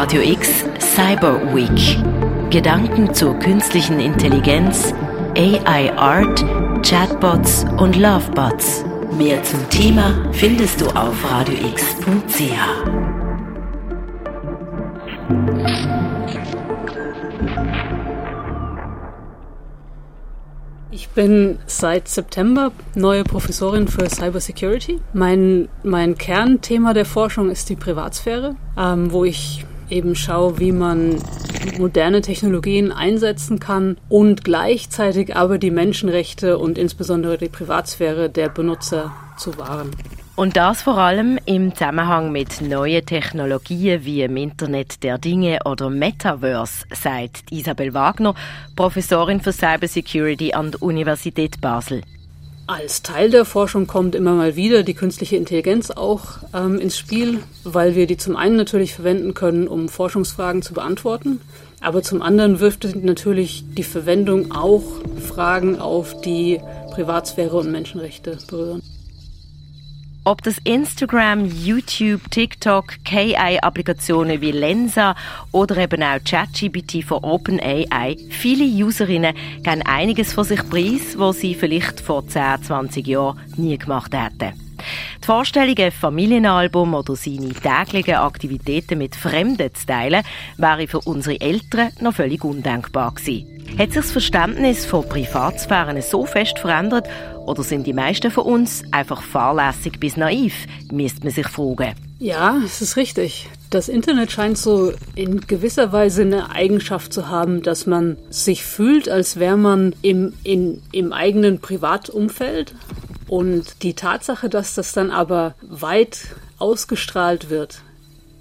Radio X Cyber Week. Gedanken zur künstlichen Intelligenz, AI Art, Chatbots und Lovebots. Mehr zum Thema findest du auf radiox.ch. Ich bin seit September neue Professorin für Cybersecurity. Mein, mein Kernthema der Forschung ist die Privatsphäre, ähm, wo ich eben schaue, wie man moderne Technologien einsetzen kann und gleichzeitig aber die Menschenrechte und insbesondere die Privatsphäre der Benutzer zu wahren. Und das vor allem im Zusammenhang mit neuen Technologien wie im Internet der Dinge oder Metaverse, sagt Isabel Wagner, Professorin für Cybersecurity an der Universität Basel. Als Teil der Forschung kommt immer mal wieder die künstliche Intelligenz auch ähm, ins Spiel, weil wir die zum einen natürlich verwenden können, um Forschungsfragen zu beantworten, aber zum anderen wirft natürlich die Verwendung auch Fragen auf, die Privatsphäre und Menschenrechte berühren. Ob das Instagram, YouTube, TikTok, KI-Applikationen wie Lensa oder eben auch ChatGPT von OpenAI, viele Userinnen geben einiges von sich preis, was sie vielleicht vor 10, 20 Jahren nie gemacht hätten. Die Vorstellung, ein Familienalbum oder seine täglichen Aktivitäten mit Fremden zu teilen, wäre für unsere Eltern noch völlig undenkbar gewesen. Hat sich das Verständnis von Privatsphäre so fest verändert oder sind die meisten von uns einfach fahrlässig bis naiv, müsste man sich fragen. Ja, es ist richtig. Das Internet scheint so in gewisser Weise eine Eigenschaft zu haben, dass man sich fühlt, als wäre man im, in, im eigenen Privatumfeld. Und die Tatsache, dass das dann aber weit ausgestrahlt wird,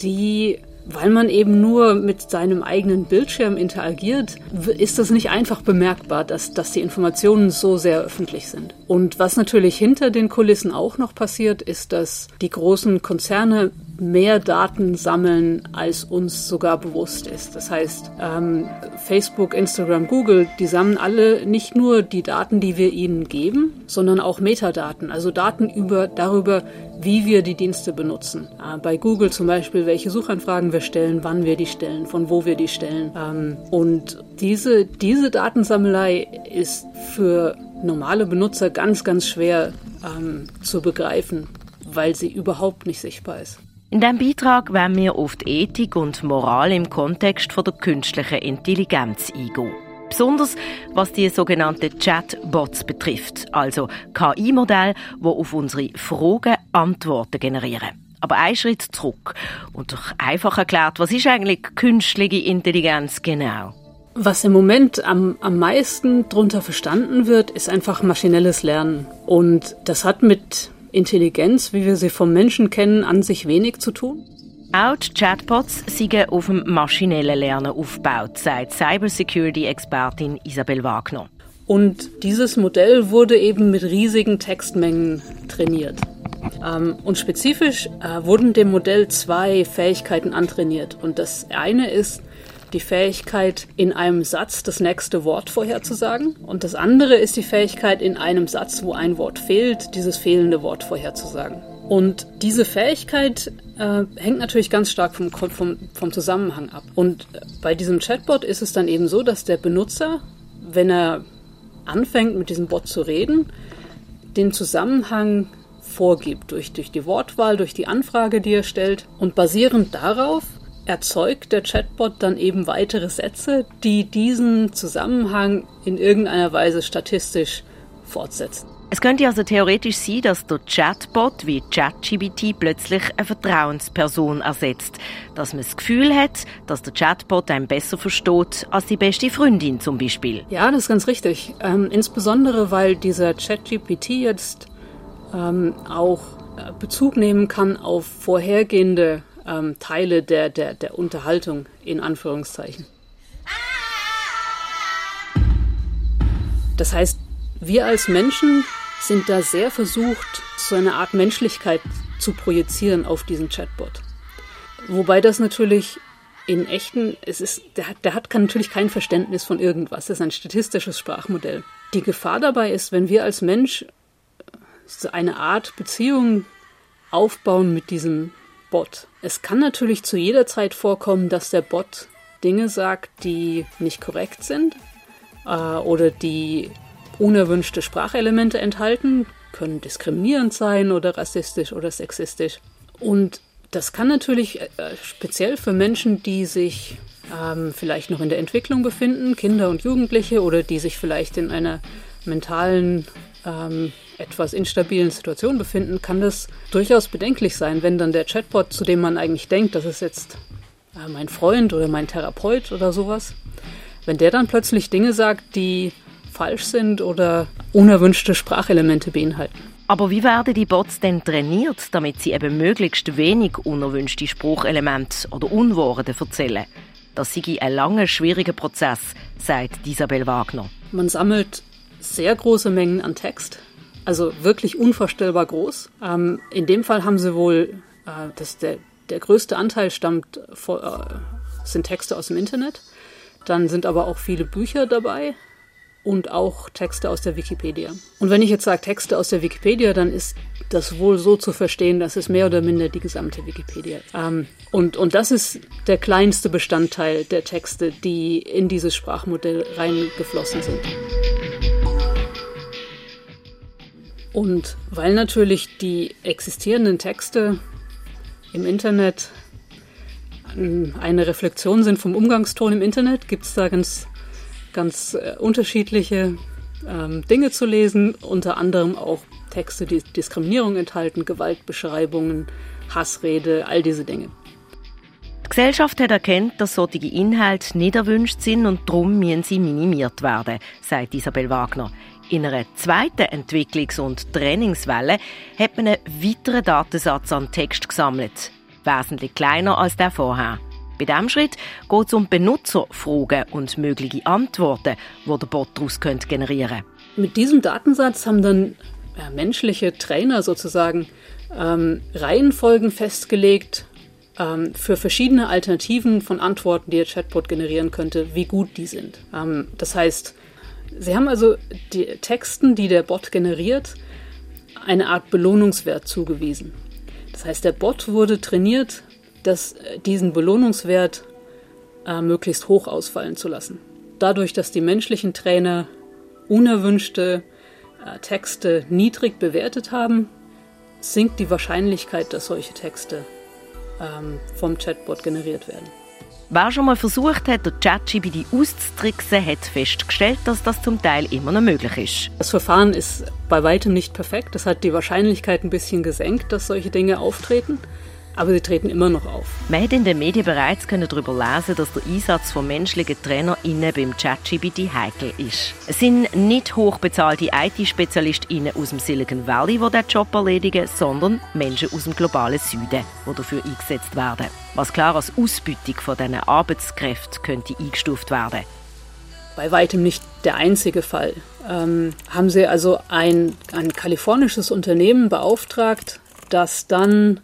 die weil man eben nur mit seinem eigenen Bildschirm interagiert, ist das nicht einfach bemerkbar, dass, dass die Informationen so sehr öffentlich sind. Und was natürlich hinter den Kulissen auch noch passiert, ist, dass die großen Konzerne mehr Daten sammeln, als uns sogar bewusst ist. Das heißt, ähm, Facebook, Instagram, Google, die sammeln alle nicht nur die Daten, die wir ihnen geben, sondern auch Metadaten, also Daten über, darüber, wie wir die Dienste benutzen. Äh, bei Google zum Beispiel, welche Suchanfragen wir stellen, wann wir die stellen, von wo wir die stellen. Ähm, und diese, diese Datensammelei ist für normale Benutzer ganz, ganz schwer ähm, zu begreifen, weil sie überhaupt nicht sichtbar ist. In diesem Beitrag werden wir auf die Ethik und Moral im Kontext von der künstlichen Intelligenz eingehen. Besonders was die sogenannten Chatbots betrifft, also KI-Modelle, die auf unsere Fragen Antworten generieren. Aber ein Schritt zurück und doch einfach erklärt, was ist eigentlich künstliche Intelligenz genau? Was im Moment am, am meisten darunter verstanden wird, ist einfach maschinelles Lernen. Und das hat mit Intelligenz, wie wir sie vom Menschen kennen, an sich wenig zu tun? Auch die Chatbots sind auf dem maschinellen Lernen aufgebaut, sagt Cybersecurity-Expertin Isabel Wagner. Und dieses Modell wurde eben mit riesigen Textmengen trainiert. Ähm, und spezifisch äh, wurden dem Modell zwei Fähigkeiten antrainiert. Und das eine ist die Fähigkeit, in einem Satz das nächste Wort vorherzusagen. Und das andere ist die Fähigkeit, in einem Satz, wo ein Wort fehlt, dieses fehlende Wort vorherzusagen. Und diese Fähigkeit äh, hängt natürlich ganz stark vom, vom, vom Zusammenhang ab. Und bei diesem Chatbot ist es dann eben so, dass der Benutzer, wenn er anfängt, mit diesem Bot zu reden, den Zusammenhang vorgibt durch, durch die Wortwahl, durch die Anfrage, die er stellt. Und basierend darauf erzeugt der Chatbot dann eben weitere Sätze, die diesen Zusammenhang in irgendeiner Weise statistisch fortsetzen. Es könnte also theoretisch sein, dass der Chatbot wie ChatGPT plötzlich eine Vertrauensperson ersetzt. Dass man das Gefühl hat, dass der Chatbot einen besser versteht als die beste Freundin zum Beispiel. Ja, das ist ganz richtig. Ähm, insbesondere, weil dieser ChatGPT jetzt ähm, auch äh, Bezug nehmen kann auf vorhergehende ähm, Teile der, der, der Unterhaltung in Anführungszeichen. Das heißt, wir als Menschen sind da sehr versucht, so eine Art Menschlichkeit zu projizieren auf diesen Chatbot. Wobei das natürlich in echten, es ist, der hat, der hat natürlich kein Verständnis von irgendwas. Das ist ein statistisches Sprachmodell. Die Gefahr dabei ist, wenn wir als Mensch so eine Art Beziehung aufbauen mit diesem Bot. Es kann natürlich zu jeder Zeit vorkommen, dass der Bot Dinge sagt, die nicht korrekt sind äh, oder die unerwünschte Sprachelemente enthalten, können diskriminierend sein oder rassistisch oder sexistisch. Und das kann natürlich äh, speziell für Menschen, die sich ähm, vielleicht noch in der Entwicklung befinden, Kinder und Jugendliche oder die sich vielleicht in einer mentalen, ähm, etwas instabilen Situation befinden, kann das durchaus bedenklich sein, wenn dann der Chatbot, zu dem man eigentlich denkt, das ist jetzt äh, mein Freund oder mein Therapeut oder sowas, wenn der dann plötzlich Dinge sagt, die falsch sind oder unerwünschte Sprachelemente beinhalten. Aber wie werden die Bots denn trainiert, damit sie eben möglichst wenig unerwünschte Spruchelemente oder Unworte erzählen? Das sei ein langer, schwieriger Prozess, sagt Isabel Wagner. Man sammelt sehr große Mengen an Text, also wirklich unvorstellbar groß. Ähm, in dem Fall haben sie wohl, äh, das der, der größte Anteil stammt, vor, äh, sind Texte aus dem Internet. Dann sind aber auch viele Bücher dabei, und auch Texte aus der Wikipedia. Und wenn ich jetzt sage Texte aus der Wikipedia, dann ist das wohl so zu verstehen, dass es mehr oder minder die gesamte Wikipedia ist. Ähm, und, und das ist der kleinste Bestandteil der Texte, die in dieses Sprachmodell reingeflossen sind. Und weil natürlich die existierenden Texte im Internet eine Reflexion sind vom Umgangston im Internet, gibt es da ganz ganz äh, unterschiedliche ähm, Dinge zu lesen, unter anderem auch Texte, die Diskriminierung enthalten, Gewaltbeschreibungen, Hassrede, all diese Dinge. Die Gesellschaft hat erkannt, dass solche Inhalte nicht erwünscht sind und darum müssen sie minimiert werden, sagt Isabel Wagner. In einer zweiten Entwicklungs- und Trainingswelle hat man einen weiteren Datensatz an Text gesammelt. Wesentlich kleiner als der vorher. Bei diesem Schritt geht es um Benutzerfragen und mögliche Antworten, die der Bot daraus generieren könnte. Mit diesem Datensatz haben dann ja, menschliche Trainer sozusagen ähm, Reihenfolgen festgelegt ähm, für verschiedene Alternativen von Antworten, die der Chatbot generieren könnte, wie gut die sind. Ähm, das heißt, sie haben also die Texten, die der Bot generiert, eine Art Belohnungswert zugewiesen. Das heißt, der Bot wurde trainiert das, äh, diesen Belohnungswert äh, möglichst hoch ausfallen zu lassen. Dadurch, dass die menschlichen Trainer unerwünschte äh, Texte niedrig bewertet haben, sinkt die Wahrscheinlichkeit, dass solche Texte ähm, vom Chatbot generiert werden. Wer schon mal versucht hat, den ChatGPT auszutricksen, hat festgestellt, dass das zum Teil immer noch möglich ist. Das Verfahren ist bei weitem nicht perfekt. Das hat die Wahrscheinlichkeit ein bisschen gesenkt, dass solche Dinge auftreten aber sie treten immer noch auf. Man hat in den Medien bereits darüber lesen dass der Einsatz von menschlichen TrainerInnen beim ChatGPT heikel ist. Es sind nicht hochbezahlte IT-SpezialistInnen aus dem Silicon Valley, die diesen Job erledigen, sondern Menschen aus dem globalen Süden, die dafür eingesetzt werden. Was klar als Ausbeutung von diesen Arbeitskräften könnte eingestuft werden. Bei weitem nicht der einzige Fall. Ähm, haben sie also ein, ein kalifornisches Unternehmen beauftragt, das dann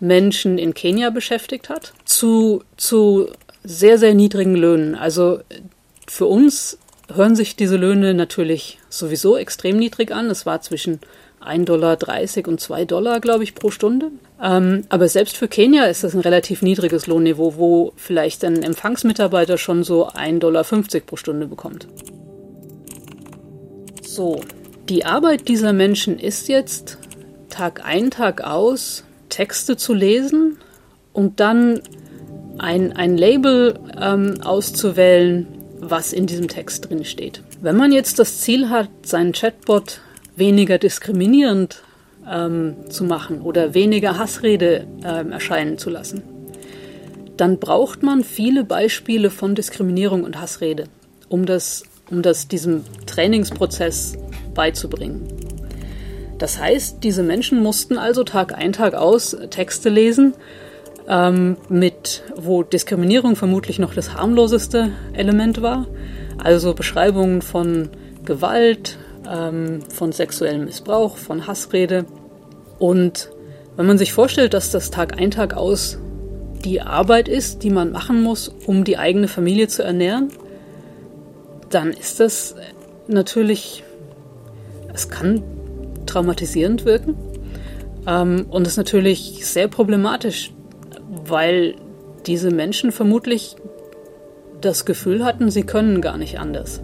Menschen in Kenia beschäftigt hat, zu, zu sehr, sehr niedrigen Löhnen. Also für uns hören sich diese Löhne natürlich sowieso extrem niedrig an. Es war zwischen 1,30 Dollar und 2 Dollar, glaube ich, pro Stunde. Ähm, aber selbst für Kenia ist das ein relativ niedriges Lohnniveau, wo vielleicht ein Empfangsmitarbeiter schon so 1,50 Dollar pro Stunde bekommt. So, die Arbeit dieser Menschen ist jetzt Tag ein, Tag aus Texte zu lesen und dann ein, ein Label ähm, auszuwählen, was in diesem Text drin steht. Wenn man jetzt das Ziel hat, seinen Chatbot weniger diskriminierend ähm, zu machen oder weniger Hassrede ähm, erscheinen zu lassen, dann braucht man viele Beispiele von Diskriminierung und Hassrede, um das, um das diesem Trainingsprozess beizubringen. Das heißt, diese Menschen mussten also Tag ein, Tag aus Texte lesen, ähm, mit, wo Diskriminierung vermutlich noch das harmloseste Element war. Also Beschreibungen von Gewalt, ähm, von sexuellem Missbrauch, von Hassrede. Und wenn man sich vorstellt, dass das Tag ein, Tag aus die Arbeit ist, die man machen muss, um die eigene Familie zu ernähren, dann ist das natürlich, es kann traumatisierend wirken. Ähm, und ist natürlich sehr problematisch, weil diese Menschen vermutlich das Gefühl hatten, sie können gar nicht anders.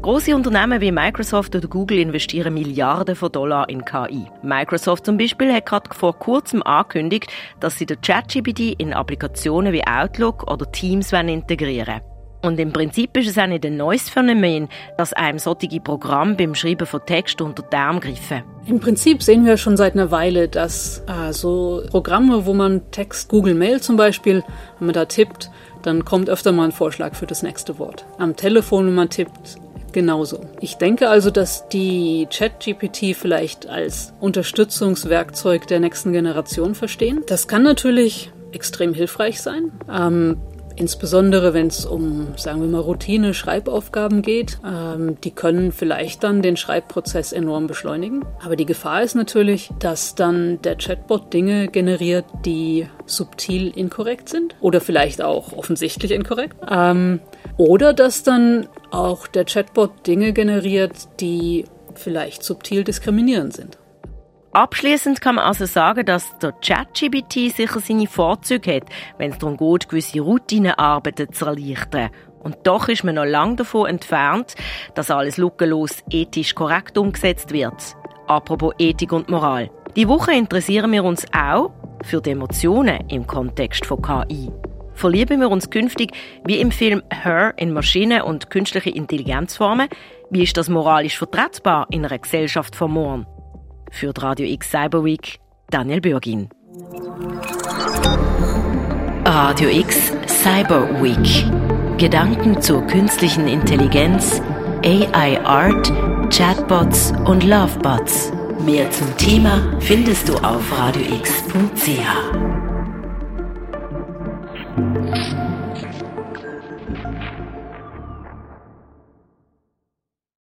Große Unternehmen wie Microsoft oder Google investieren Milliarden von Dollar in KI. Microsoft zum Beispiel hat gerade vor kurzem angekündigt, dass sie den ChatGPT in Applikationen wie Outlook oder Teams integrieren wollen. Und im Prinzip ist es auch nicht ein neues Phänomen, dass einem solche Programme beim Schreiben von Text unter die Arme greifen. Im Prinzip sehen wir schon seit einer Weile, dass äh, so Programme, wo man Text, Google Mail zum Beispiel, wenn man da tippt, dann kommt öfter mal ein Vorschlag für das nächste Wort. Am Telefon, wenn man tippt, genauso. Ich denke also, dass die ChatGPT vielleicht als Unterstützungswerkzeug der nächsten Generation verstehen. Das kann natürlich extrem hilfreich sein. Ähm, Insbesondere wenn es um, sagen wir mal, Routine-Schreibaufgaben geht. Ähm, die können vielleicht dann den Schreibprozess enorm beschleunigen. Aber die Gefahr ist natürlich, dass dann der Chatbot Dinge generiert, die subtil inkorrekt sind oder vielleicht auch offensichtlich inkorrekt. Ähm, oder dass dann auch der Chatbot Dinge generiert, die vielleicht subtil diskriminierend sind. Abschließend kann man also sagen, dass der ChatGPT sicher seine Vorzüge hat, wenn es darum geht, gewisse Routinearbeiten zu erleichtern. Und doch ist man noch lange davon entfernt, dass alles lückenlos ethisch korrekt umgesetzt wird. Apropos Ethik und Moral. Die Woche interessieren wir uns auch für die Emotionen im Kontext von KI. Verlieben wir uns künftig wie im Film Her in Maschinen und künstliche Intelligenzformen? Wie ist das moralisch vertretbar in einer Gesellschaft von morgen? Für Radio X Cyber Week Daniel Bürgin. Radio X Cyber Week. Gedanken zur künstlichen Intelligenz, AI Art, Chatbots und Lovebots. Mehr zum Thema findest du auf radiox.ch.